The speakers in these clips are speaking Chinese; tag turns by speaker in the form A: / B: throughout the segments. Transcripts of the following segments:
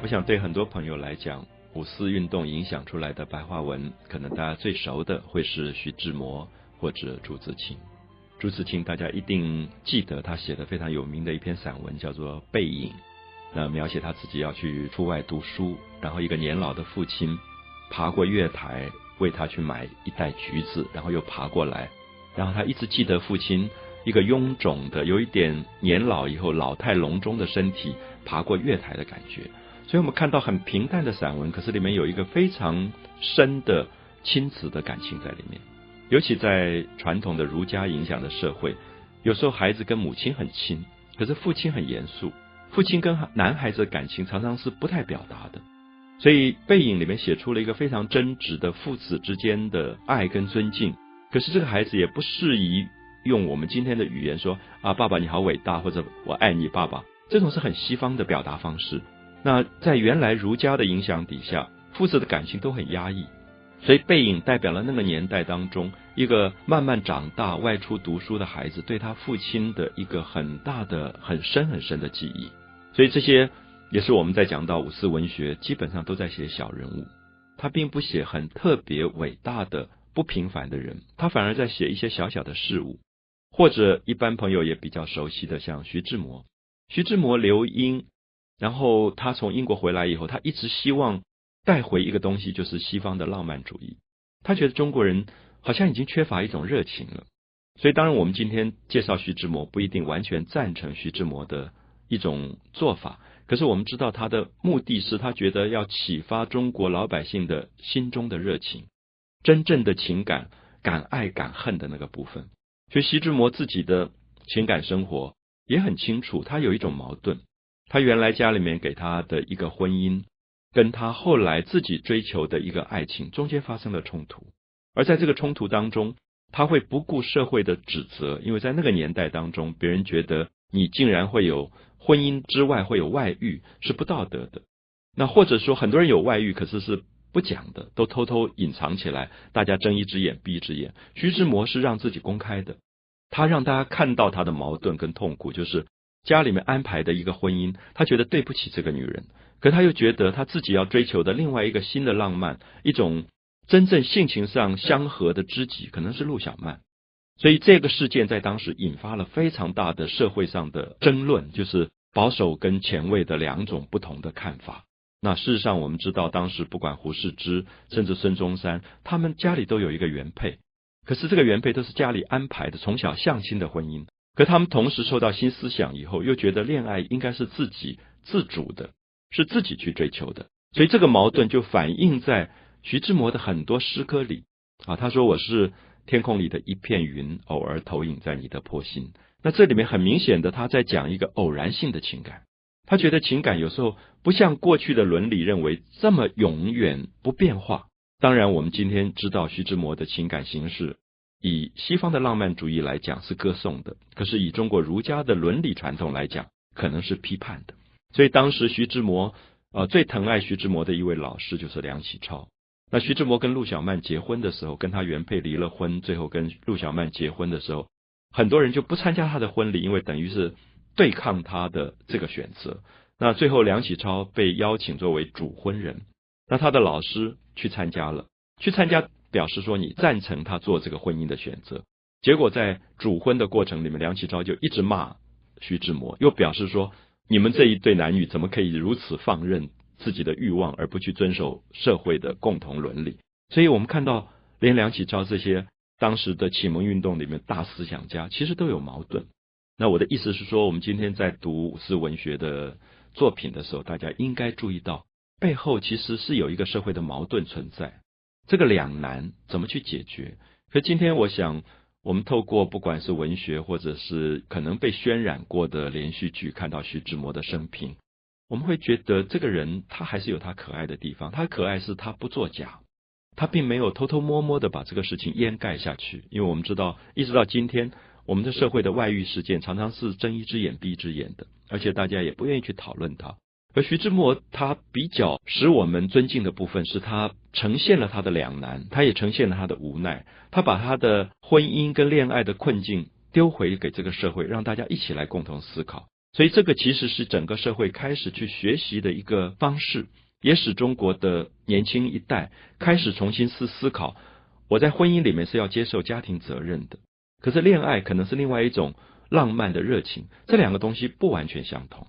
A: 我想对很多朋友来讲，五四运动影响出来的白话文，可能大家最熟的会是徐志摩或者朱自清。朱自清大家一定记得他写的非常有名的一篇散文，叫做《背影》。那描写他自己要去出外读书，然后一个年老的父亲爬过月台为他去买一袋橘子，然后又爬过来，然后他一直记得父亲一个臃肿的、有一点年老以后老态龙钟的身体爬过月台的感觉。所以我们看到很平淡的散文，可是里面有一个非常深的亲子的感情在里面。尤其在传统的儒家影响的社会，有时候孩子跟母亲很亲，可是父亲很严肃。父亲跟男孩子的感情常常是不太表达的。所以《背影》里面写出了一个非常真挚的父子之间的爱跟尊敬。可是这个孩子也不适宜用我们今天的语言说啊，爸爸你好伟大，或者我爱你，爸爸。这种是很西方的表达方式。那在原来儒家的影响底下，父子的感情都很压抑，所以背影代表了那个年代当中一个慢慢长大、外出读书的孩子对他父亲的一个很大的、很深很深的记忆。所以这些也是我们在讲到五四文学，基本上都在写小人物，他并不写很特别伟大的、不平凡的人，他反而在写一些小小的事物，或者一般朋友也比较熟悉的，像徐志摩，徐志摩刘英。然后他从英国回来以后，他一直希望带回一个东西，就是西方的浪漫主义。他觉得中国人好像已经缺乏一种热情了。所以，当然我们今天介绍徐志摩，不一定完全赞成徐志摩的一种做法。可是我们知道他的目的是他觉得要启发中国老百姓的心中的热情，真正的情感，敢爱敢恨的那个部分。所以，徐志摩自己的情感生活也很清楚，他有一种矛盾。他原来家里面给他的一个婚姻，跟他后来自己追求的一个爱情中间发生了冲突，而在这个冲突当中，他会不顾社会的指责，因为在那个年代当中，别人觉得你竟然会有婚姻之外会有外遇是不道德的，那或者说很多人有外遇，可是是不讲的，都偷偷隐藏起来，大家睁一只眼闭一只眼。徐志摩是让自己公开的，他让大家看到他的矛盾跟痛苦，就是。家里面安排的一个婚姻，他觉得对不起这个女人，可他又觉得他自己要追求的另外一个新的浪漫，一种真正性情上相合的知己，可能是陆小曼。所以这个事件在当时引发了非常大的社会上的争论，就是保守跟前卫的两种不同的看法。那事实上，我们知道当时不管胡适之，甚至孙中山，他们家里都有一个原配，可是这个原配都是家里安排的，从小相亲的婚姻。可他们同时受到新思想以后，又觉得恋爱应该是自己自主的，是自己去追求的，所以这个矛盾就反映在徐志摩的很多诗歌里啊。他说：“我是天空里的一片云，偶尔投影在你的波心。”那这里面很明显的，他在讲一个偶然性的情感。他觉得情感有时候不像过去的伦理认为这么永远不变化。当然，我们今天知道徐志摩的情感形式。以西方的浪漫主义来讲是歌颂的，可是以中国儒家的伦理传统来讲，可能是批判的。所以当时徐志摩呃最疼爱徐志摩的一位老师就是梁启超。那徐志摩跟陆小曼结婚的时候，跟他原配离了婚，最后跟陆小曼结婚的时候，很多人就不参加他的婚礼，因为等于是对抗他的这个选择。那最后梁启超被邀请作为主婚人，那他的老师去参加了，去参加。表示说你赞成他做这个婚姻的选择，结果在主婚的过程里面，梁启超就一直骂徐志摩，又表示说你们这一对男女怎么可以如此放任自己的欲望，而不去遵守社会的共同伦理？所以我们看到，连梁启超这些当时的启蒙运动里面大思想家，其实都有矛盾。那我的意思是说，我们今天在读五四文学的作品的时候，大家应该注意到背后其实是有一个社会的矛盾存在。这个两难怎么去解决？可今天我想，我们透过不管是文学，或者是可能被渲染过的连续剧，看到徐志摩的生平，我们会觉得这个人他还是有他可爱的地方。他可爱是他不作假，他并没有偷偷摸摸的把这个事情掩盖下去。因为我们知道，一直到今天，我们的社会的外遇事件常常是睁一只眼闭一只眼的，而且大家也不愿意去讨论它。而徐志摩他比较使我们尊敬的部分，是他呈现了他的两难，他也呈现了他的无奈。他把他的婚姻跟恋爱的困境丢回给这个社会，让大家一起来共同思考。所以这个其实是整个社会开始去学习的一个方式，也使中国的年轻一代开始重新思思考：我在婚姻里面是要接受家庭责任的，可是恋爱可能是另外一种浪漫的热情，这两个东西不完全相同。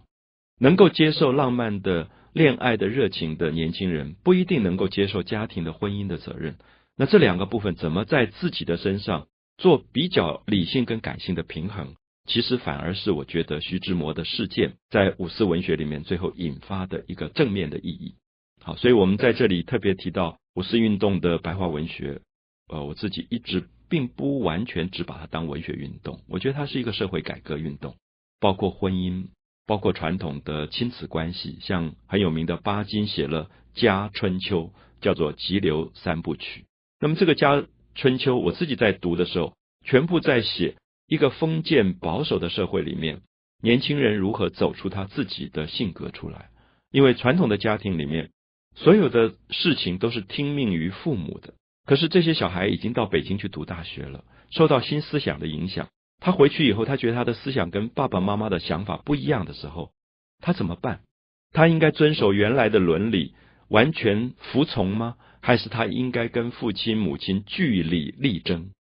A: 能够接受浪漫的恋爱的热情的年轻人，不一定能够接受家庭的婚姻的责任。那这两个部分怎么在自己的身上做比较理性跟感性的平衡？其实反而是我觉得徐志摩的事件在五四文学里面最后引发的一个正面的意义。好，所以我们在这里特别提到五四运动的白话文学。呃，我自己一直并不完全只把它当文学运动，我觉得它是一个社会改革运动，包括婚姻。包括传统的亲子关系，像很有名的巴金写了《家春秋》，叫做急流三部曲。那么这个《家春秋》，我自己在读的时候，全部在写一个封建保守的社会里面，年轻人如何走出他自己的性格出来。因为传统的家庭里面，所有的事情都是听命于父母的。可是这些小孩已经到北京去读大学了，受到新思想的影响。他回去以后，他觉得他的思想跟爸爸妈妈的想法不一样的时候，他怎么办？他应该遵守原来的伦理，完全服从吗？还是他应该跟父亲、母亲据理力争？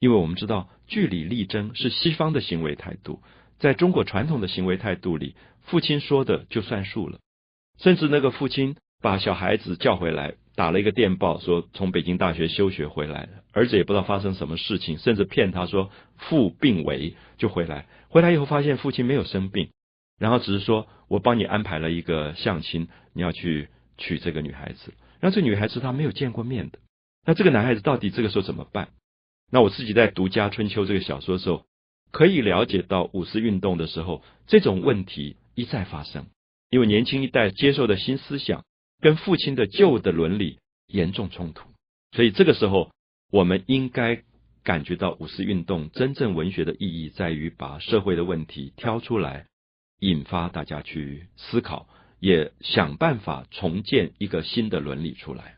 A: 因为我们知道，据理力争是西方的行为态度，在中国传统的行为态度里，父亲说的就算数了，甚至那个父亲把小孩子叫回来。打了一个电报说从北京大学休学回来了，儿子也不知道发生什么事情，甚至骗他说父病危就回来。回来以后发现父亲没有生病，然后只是说我帮你安排了一个相亲，你要去娶这个女孩子。然后这女孩子她没有见过面的，那这个男孩子到底这个时候怎么办？那我自己在读《家春秋》这个小说的时候，可以了解到五四运动的时候这种问题一再发生，因为年轻一代接受的新思想。跟父亲的旧的伦理严重冲突，所以这个时候我们应该感觉到五四运动真正文学的意义在于把社会的问题挑出来，引发大家去思考，也想办法重建一个新的伦理出来。